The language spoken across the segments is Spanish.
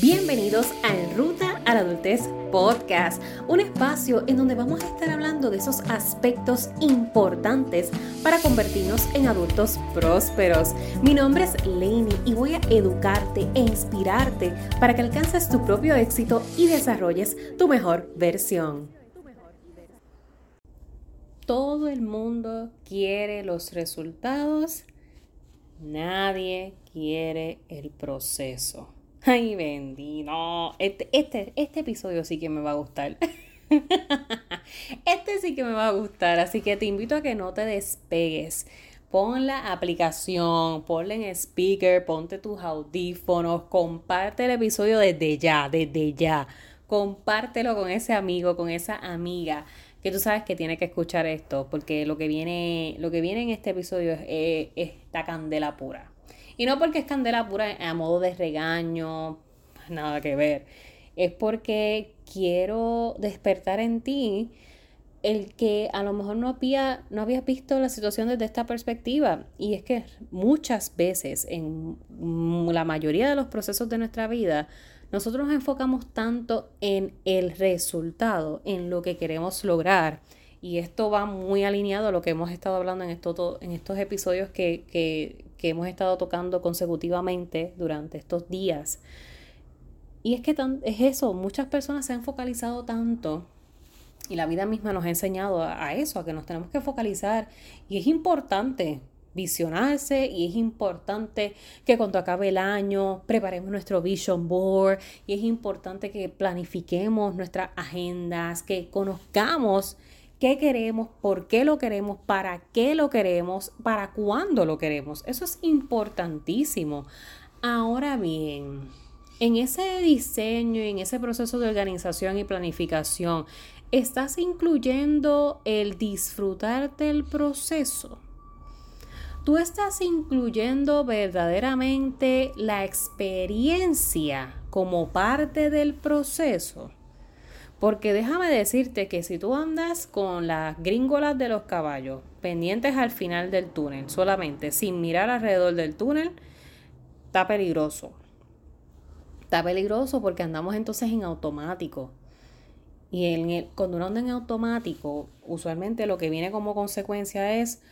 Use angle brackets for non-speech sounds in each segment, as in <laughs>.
Bienvenidos a En Ruta a la Adultez Podcast, un espacio en donde vamos a estar hablando de esos aspectos importantes para convertirnos en adultos prósperos. Mi nombre es Lainey y voy a educarte e inspirarte para que alcances tu propio éxito y desarrolles tu mejor versión. Todo el mundo quiere los resultados, nadie quiere el proceso. Ay, bendito. Este, este, este episodio sí que me va a gustar. <laughs> este sí que me va a gustar. Así que te invito a que no te despegues. Pon la aplicación, ponle en speaker, ponte tus audífonos, comparte el episodio desde ya, desde ya. Compártelo con ese amigo, con esa amiga que tú sabes que tiene que escuchar esto, porque lo que viene, lo que viene en este episodio es esta candela pura. Y no porque es candela pura a modo de regaño, nada que ver. Es porque quiero despertar en ti el que a lo mejor no había, no habías visto la situación desde esta perspectiva. Y es que muchas veces, en la mayoría de los procesos de nuestra vida, nosotros nos enfocamos tanto en el resultado, en lo que queremos lograr. Y esto va muy alineado a lo que hemos estado hablando en, esto, en estos episodios que, que, que hemos estado tocando consecutivamente durante estos días. Y es que es eso, muchas personas se han focalizado tanto y la vida misma nos ha enseñado a, eso, a que nos tenemos que focalizar. Y es importante visionarse y es importante que cuando acabe el año preparemos nuestro vision board y es importante que planifiquemos nuestras agendas, que conozcamos qué queremos, por qué lo queremos, para qué lo queremos, para cuándo lo queremos. Eso es importantísimo. Ahora bien, en ese diseño y en ese proceso de organización y planificación, ¿estás incluyendo el disfrutar del proceso? ¿Tú estás incluyendo verdaderamente la experiencia como parte del proceso? Porque déjame decirte que si tú andas con las gringolas de los caballos pendientes al final del túnel, solamente sin mirar alrededor del túnel, está peligroso. Está peligroso porque andamos entonces en automático. Y en el, cuando uno anda en automático, usualmente lo que viene como consecuencia es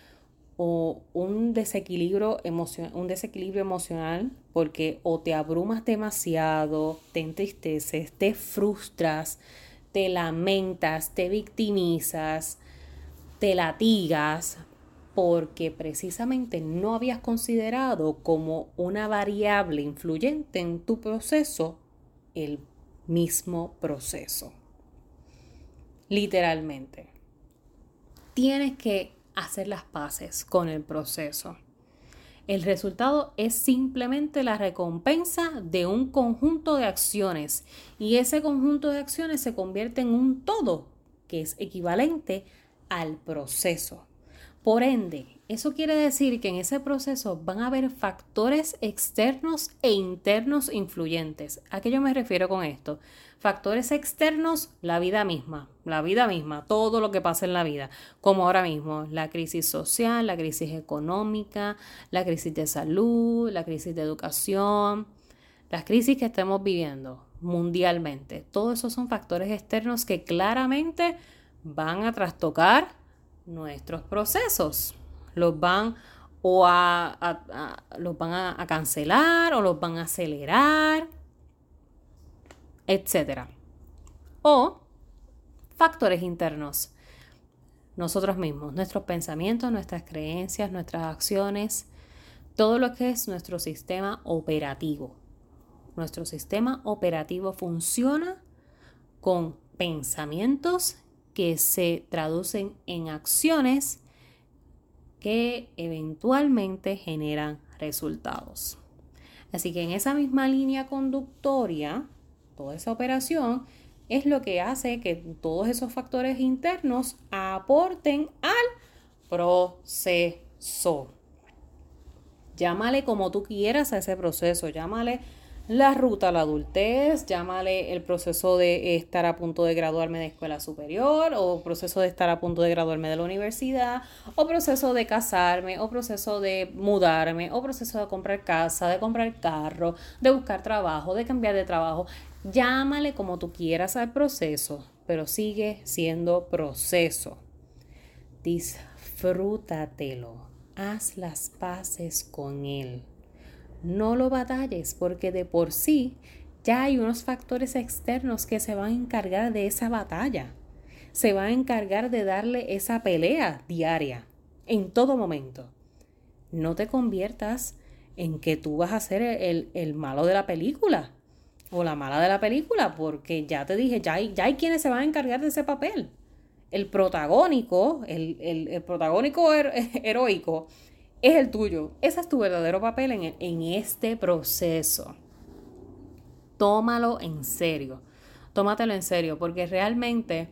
o un desequilibrio, un desequilibrio emocional porque o te abrumas demasiado, te entristeces, te frustras, te lamentas, te victimizas, te latigas, porque precisamente no habías considerado como una variable influyente en tu proceso el mismo proceso. Literalmente. Tienes que hacer las paces con el proceso. El resultado es simplemente la recompensa de un conjunto de acciones y ese conjunto de acciones se convierte en un todo que es equivalente al proceso. Por ende, eso quiere decir que en ese proceso van a haber factores externos e internos influyentes. ¿A qué yo me refiero con esto? Factores externos, la vida misma, la vida misma, todo lo que pasa en la vida, como ahora mismo la crisis social, la crisis económica, la crisis de salud, la crisis de educación, las crisis que estamos viviendo mundialmente. Todos esos son factores externos que claramente van a trastocar nuestros procesos. Los van o a, los van a cancelar o los van a acelerar etc. O factores internos. Nosotros mismos, nuestros pensamientos, nuestras creencias, nuestras acciones, todo lo que es nuestro sistema operativo. Nuestro sistema operativo funciona con pensamientos que se traducen en acciones que eventualmente generan resultados. Así que en esa misma línea conductoria, toda esa operación es lo que hace que todos esos factores internos aporten al proceso. Llámale como tú quieras a ese proceso, llámale la ruta a la adultez, llámale el proceso de estar a punto de graduarme de escuela superior, o proceso de estar a punto de graduarme de la universidad, o proceso de casarme, o proceso de mudarme, o proceso de comprar casa, de comprar carro, de buscar trabajo, de cambiar de trabajo. Llámale como tú quieras al proceso, pero sigue siendo proceso. Disfrútatelo, haz las paces con él no lo batalles porque de por sí ya hay unos factores externos que se van a encargar de esa batalla. Se van a encargar de darle esa pelea diaria, en todo momento. No te conviertas en que tú vas a ser el, malo de la película o la mala de la película, porque ya te dije, ya hay, ya hay quienes se van a encargar de ese papel. El protagónico, el, el protagónico <laughs> heroico es el tuyo. Ese es tu verdadero papel en, en este proceso. Tómalo en serio. Tómatelo en serio, porque realmente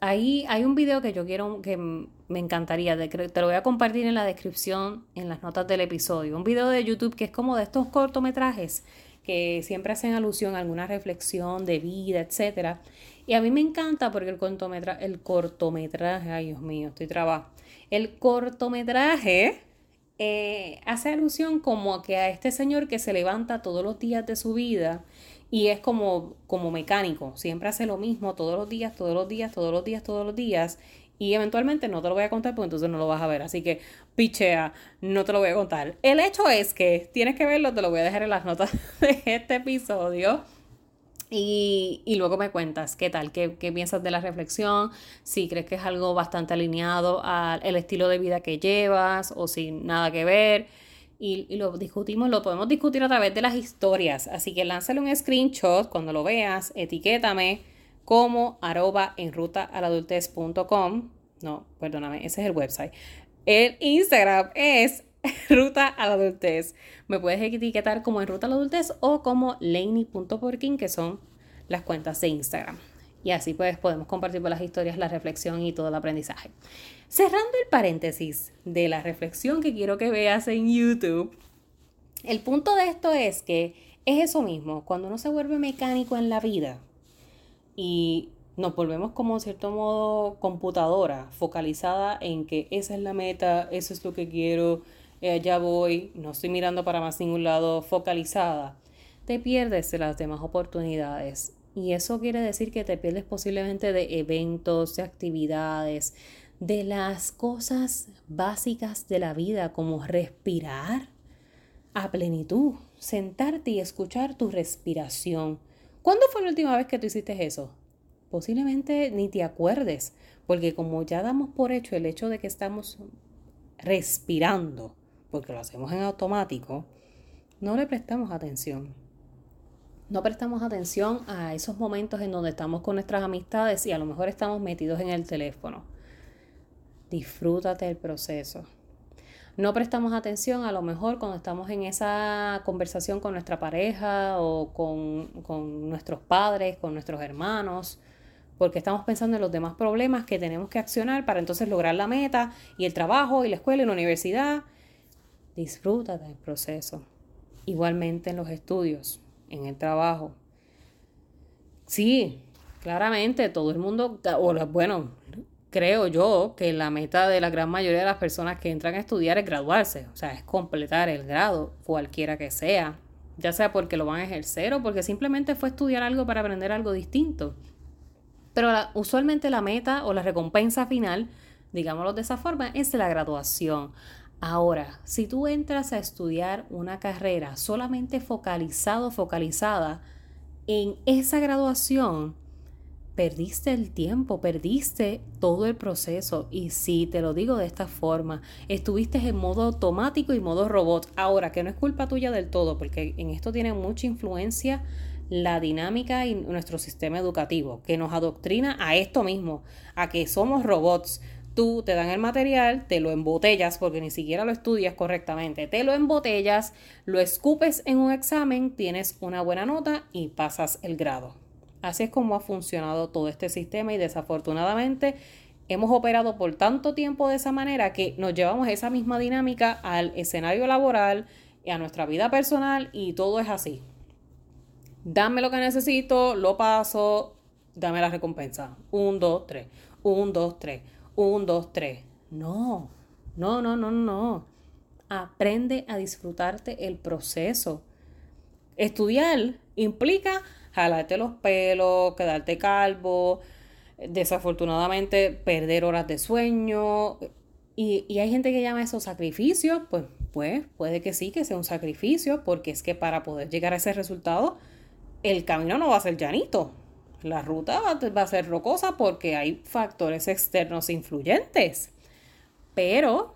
ahí hay un video que yo quiero, que me encantaría, te lo voy a compartir en la descripción, en las notas del episodio. Un video de YouTube que es como de estos cortometrajes que siempre hacen alusión a alguna reflexión de vida, etc. Y a mí me encanta porque el cortometraje, el cortometraje, ay Dios mío, estoy trabajando el cortometraje eh, hace alusión como que a este señor que se levanta todos los días de su vida y es como, como mecánico, siempre hace lo mismo todos los días, todos los días, todos los días, todos los días. Y eventualmente no te lo voy a contar porque entonces no lo vas a ver. Así que pichea, no te lo voy a contar. El hecho es que tienes que verlo, te lo voy a dejar en las notas <laughs> de este episodio. Y, luego me cuentas qué tal, qué, piensas de la reflexión, si crees que es algo bastante alineado al estilo de vida que llevas o sin nada que ver. Y, lo discutimos, lo podemos discutir a través de las historias. Así que lánzale un screenshot cuando lo veas, etiquétame como arroba en ruta No, perdóname, ese es el website. El Instagram es <laughs> ruta a la adultez. Me puedes etiquetar como en ruta a la adultez o como laney.porkin, que son las cuentas de Instagram. Y así pues podemos compartir por las historias la reflexión y todo el aprendizaje. Cerrando el paréntesis de la reflexión que quiero que veas en YouTube, el punto de esto es que es eso mismo, cuando uno se vuelve mecánico en la vida y nos volvemos como en cierto modo computadora, focalizada en que esa es la meta, eso es lo que quiero, eh, ya voy, no estoy mirando para más ningún lado, focalizada, te pierdes de las demás oportunidades. Y eso quiere decir que te pierdes posiblemente de eventos, de actividades, de las cosas básicas de la vida, como respirar a plenitud, sentarte y escuchar tu respiración. ¿Cuándo fue la última vez que tú hiciste eso? Posiblemente ni te acuerdes, porque como ya damos por hecho el hecho de que estamos respirando, porque lo hacemos en automático, no le prestamos atención. No prestamos atención a esos momentos en donde estamos con nuestras amistades y a lo mejor estamos metidos en el teléfono. Disfrútate el proceso. No prestamos atención a lo mejor cuando estamos en esa conversación con nuestra pareja o con, con nuestros padres, con nuestros hermanos porque estamos pensando en los demás problemas que tenemos que accionar para entonces lograr la meta y el trabajo y la escuela y la universidad Disfruta del proceso. Igualmente en los estudios, en el trabajo. Sí, claramente todo el mundo, o bueno, creo yo que la meta de la gran mayoría de las personas que entran a estudiar es graduarse, o sea, es completar el grado, cualquiera que sea, ya sea porque lo van a ejercer o porque simplemente fue estudiar algo para aprender algo distinto. Pero usualmente la meta o la recompensa final, digámoslo de esa forma, es la graduación. Ahora, si tú entras a estudiar una carrera solamente focalizado, focalizada en esa graduación, perdiste el tiempo, perdiste todo el proceso. Y si te lo digo de esta forma, estuviste en modo automático y modo robot. Ahora, que no es culpa tuya del todo, porque en esto tiene mucha influencia la dinámica y nuestro sistema educativo, que nos adoctrina a esto mismo, a que somos robots tú te dan el material, te lo embotellas porque ni siquiera lo estudias correctamente, te lo embotellas, lo escupes en un examen, tienes una buena nota y pasas el grado. Así es como ha funcionado todo este sistema y desafortunadamente hemos operado por tanto tiempo de esa manera que nos llevamos esa misma dinámica al escenario laboral, y a nuestra vida personal y todo es así. dame lo que necesito, lo paso, dame la recompensa. Un, dos, tres. Un, dos, tres. Un, dos, tres. No, no, no, no, no. Aprende a disfrutarte el proceso. Estudiar implica jalarte los pelos, quedarte calvo, desafortunadamente perder horas de sueño. Y, y hay gente que llama eso sacrificio, pues, pues puede que sí, que sea un sacrificio, porque es que para poder llegar a ese resultado, el camino no va a ser llanito. La ruta va a ser rocosa porque hay factores externos influyentes. Pero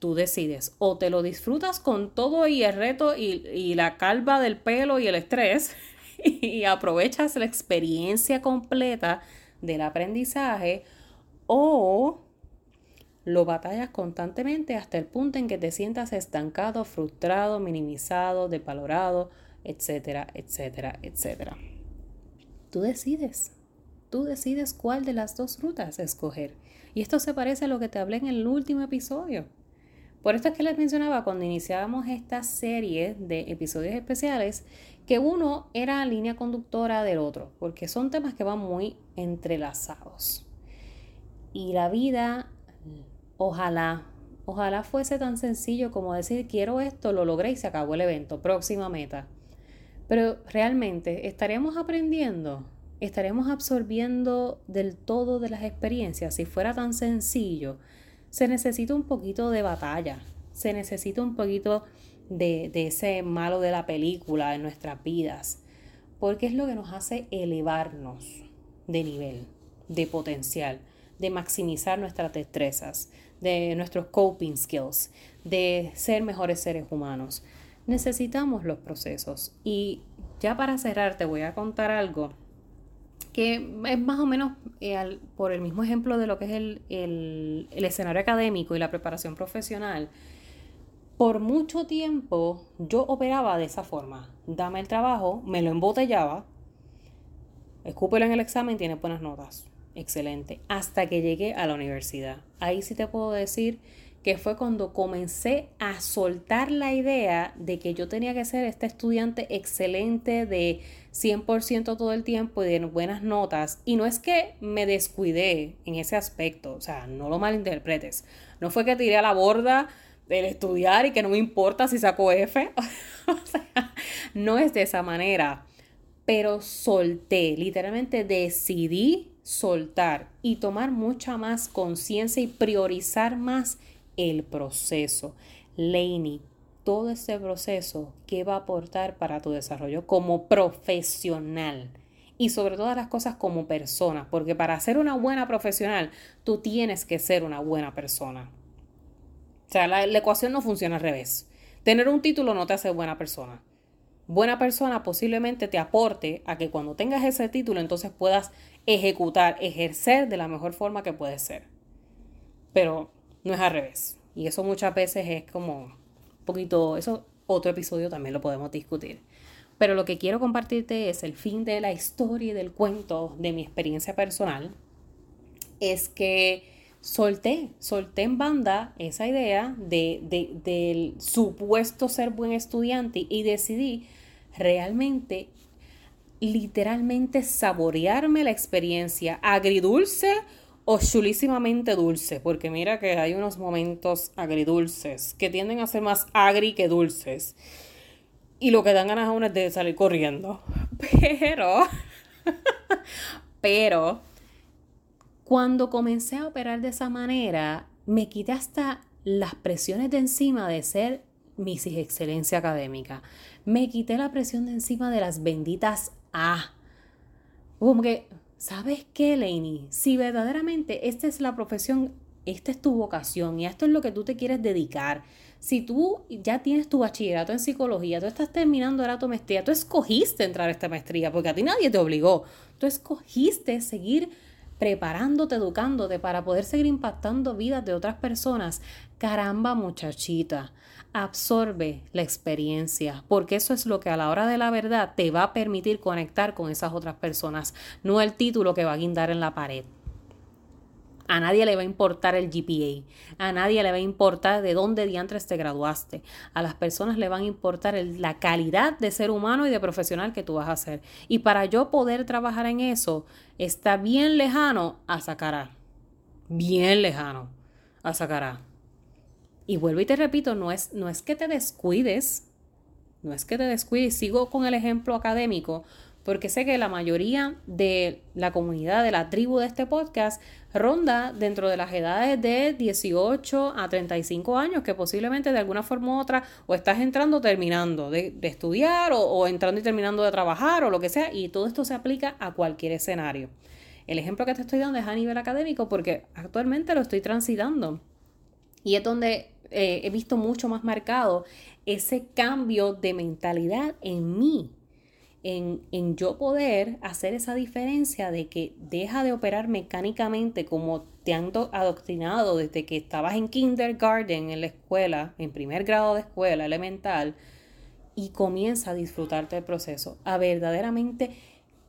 tú decides o te lo disfrutas con todo y el reto y, la calva del pelo y el estrés <laughs> y aprovechas la experiencia completa del aprendizaje o lo batallas constantemente hasta el punto en que te sientas estancado, frustrado, minimizado, desvalorado, etcétera, etcétera, etcétera. Tú decides. Tú decides cuál de las dos rutas escoger. Y esto se parece a lo que te hablé en el último episodio. Por esto es que les mencionaba cuando iniciábamos esta serie de episodios especiales que uno era línea conductora del otro, porque son temas que van muy entrelazados. Y la vida, ojalá, ojalá fuese tan sencillo como decir quiero esto, lo logré y se acabó el evento, próxima meta. Pero realmente, ¿estaremos aprendiendo? ¿Estaremos absorbiendo del todo de las experiencias? Si fuera tan sencillo, se necesita un poquito de batalla, se necesita un poquito de, de ese malo de la película en nuestras vidas, porque es lo que nos hace elevarnos de nivel, de potencial, de maximizar nuestras destrezas, de nuestros coping skills, de ser mejores seres humanos necesitamos los procesos. Y ya para cerrar te voy a contar algo que es más o menos eh, por el mismo ejemplo de lo que es el, el, escenario académico y la preparación profesional. Por mucho tiempo yo operaba de esa forma. Dame el trabajo, me lo embotellaba, escúpelo en el examen, tiene buenas notas. Excelente. Hasta que llegué a la universidad. Ahí sí te puedo decir que fue cuando comencé a soltar la idea de que yo tenía que ser este estudiante excelente de 100% todo el tiempo y de buenas notas. Y no es que me descuidé en ese aspecto, o sea, no lo malinterpretes. No fue que tiré a la borda del estudiar y que no me importa si saco F. <laughs> o sea, no es de esa manera. Pero solté, literalmente decidí soltar y tomar mucha más conciencia y priorizar más el proceso. Laney, todo este proceso, ¿qué va a aportar para tu desarrollo como profesional? Y sobre todas las cosas como persona, porque para ser una buena profesional, tú tienes que ser una buena persona. O sea, la, la ecuación no funciona al revés. Tener un título no te hace buena persona. Buena persona posiblemente te aporte a que cuando tengas ese título entonces puedas ejecutar, ejercer de la mejor forma que puedes ser. Pero no es al revés. Y eso muchas veces es como un poquito, eso otro episodio también lo podemos discutir. Pero lo que quiero compartirte es el fin de la historia y del cuento de mi experiencia personal. Es que solté, solté en banda esa idea de, de, del supuesto ser buen estudiante y decidí realmente, literalmente saborearme la experiencia agridulce o dulce, porque mira que hay unos momentos agridulces que tienden a ser más agri que dulces. Y lo que dan ganas a es de salir corriendo. <laughs> Pero, <laughs> pero, cuando comencé a operar de esa manera, me quité hasta las presiones de encima de ser Mrs. Excelencia Académica. Me quité la presión de encima de las benditas A. Como que ¿sabes qué, Lainey? Si verdaderamente esta es la profesión, esta es tu vocación y esto es lo que tú te quieres dedicar, si tú ya tienes tu bachillerato en psicología, tú estás terminando ahora tu maestría, tú escogiste entrar a esta maestría porque a ti nadie te obligó, tú escogiste seguir preparándote, educándote para poder seguir impactando vidas de otras personas. Caramba, muchachita, absorbe la experiencia, porque eso es lo que a la hora de la verdad te va a permitir conectar con esas otras personas, no el título que va a guindar en la pared. A nadie le va a importar el GPA. A nadie le va a importar de dónde diantres te graduaste. A las personas le van a importar la calidad de ser humano y de profesional que tú vas a ser. Y para yo poder trabajar en eso, está bien lejano a sacar Bien lejano a sacar Y vuelvo y te repito, no es, no es que te descuides. No es que te descuides. Sigo con el ejemplo académico porque sé que la mayoría de la comunidad, de la tribu de este podcast, ronda dentro de las edades de 18 a 35 años, que posiblemente de alguna forma u otra o estás entrando o terminando de, estudiar o, entrando y terminando de trabajar o lo que sea, y todo esto se aplica a cualquier escenario. El ejemplo que te estoy dando es a nivel académico porque actualmente lo estoy transitando y es donde eh, he visto mucho más marcado ese cambio de mentalidad en mí en, en, yo poder hacer esa diferencia de que deja de operar mecánicamente como te han adoctrinado desde que estabas en kindergarten en la escuela, en primer grado de escuela elemental, y comienza a disfrutarte del proceso, a verdaderamente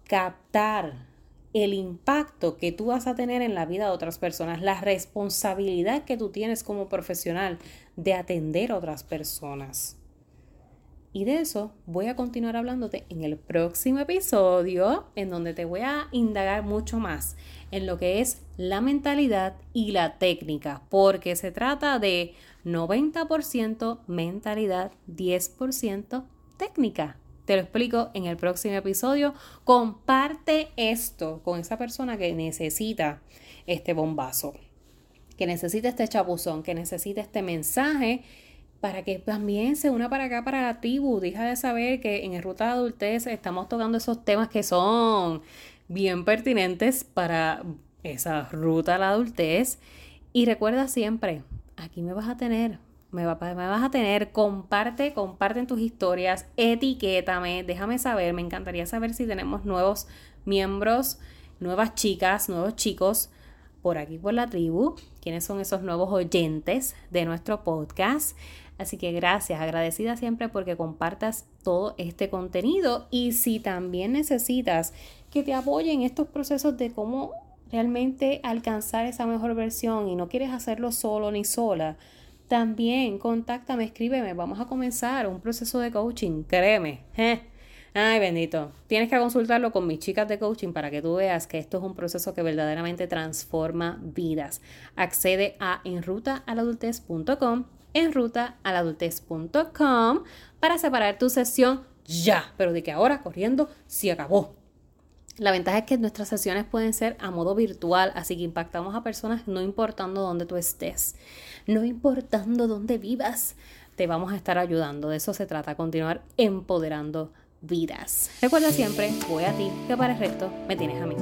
captar el impacto que tú vas a tener en la vida de otras personas, la responsabilidad que tú tienes como profesional de atender a otras personas. Y de eso voy a continuar hablándote en el próximo episodio, en donde te voy a indagar mucho más en lo que es la mentalidad y la técnica, porque se trata de 90% mentalidad, 10% técnica. Te lo explico en el próximo episodio. Comparte esto con esa persona que necesita este bombazo, que necesita este chapuzón, que necesita este mensaje para que también se una para acá para la tribu. Deja de saber que en el Ruta de Adultez estamos tocando esos temas que son bien pertinentes para esa ruta a la adultez. Y recuerda siempre, aquí me vas a tener, me, me vas a tener, comparte, comparten tus historias, etiquétame, déjame saber, me encantaría saber si tenemos nuevos miembros, nuevas chicas, nuevos chicos por aquí por la tribu, quiénes son esos nuevos oyentes de nuestro podcast. Así que gracias, agradecida siempre porque compartas todo este contenido y si también necesitas que te apoyen estos procesos de cómo realmente alcanzar esa mejor versión y no quieres hacerlo solo ni sola, también contáctame, escríbeme, vamos a comenzar un proceso de coaching, créeme. Ay, bendito. Tienes que consultarlo con mis chicas de coaching para que tú veas que esto es un proceso que verdaderamente transforma vidas. Accede a enrutaaladultez.com en ruta para separar tu sesión ya, pero de que ahora corriendo se acabó. La ventaja es que nuestras sesiones pueden ser a modo virtual, así que impactamos a personas no importando dónde tú estés, no importando dónde vivas, te vamos a estar ayudando. De eso se trata, continuar empoderando vidas. Recuerda siempre, voy a ti, que para el resto me tienes a mí.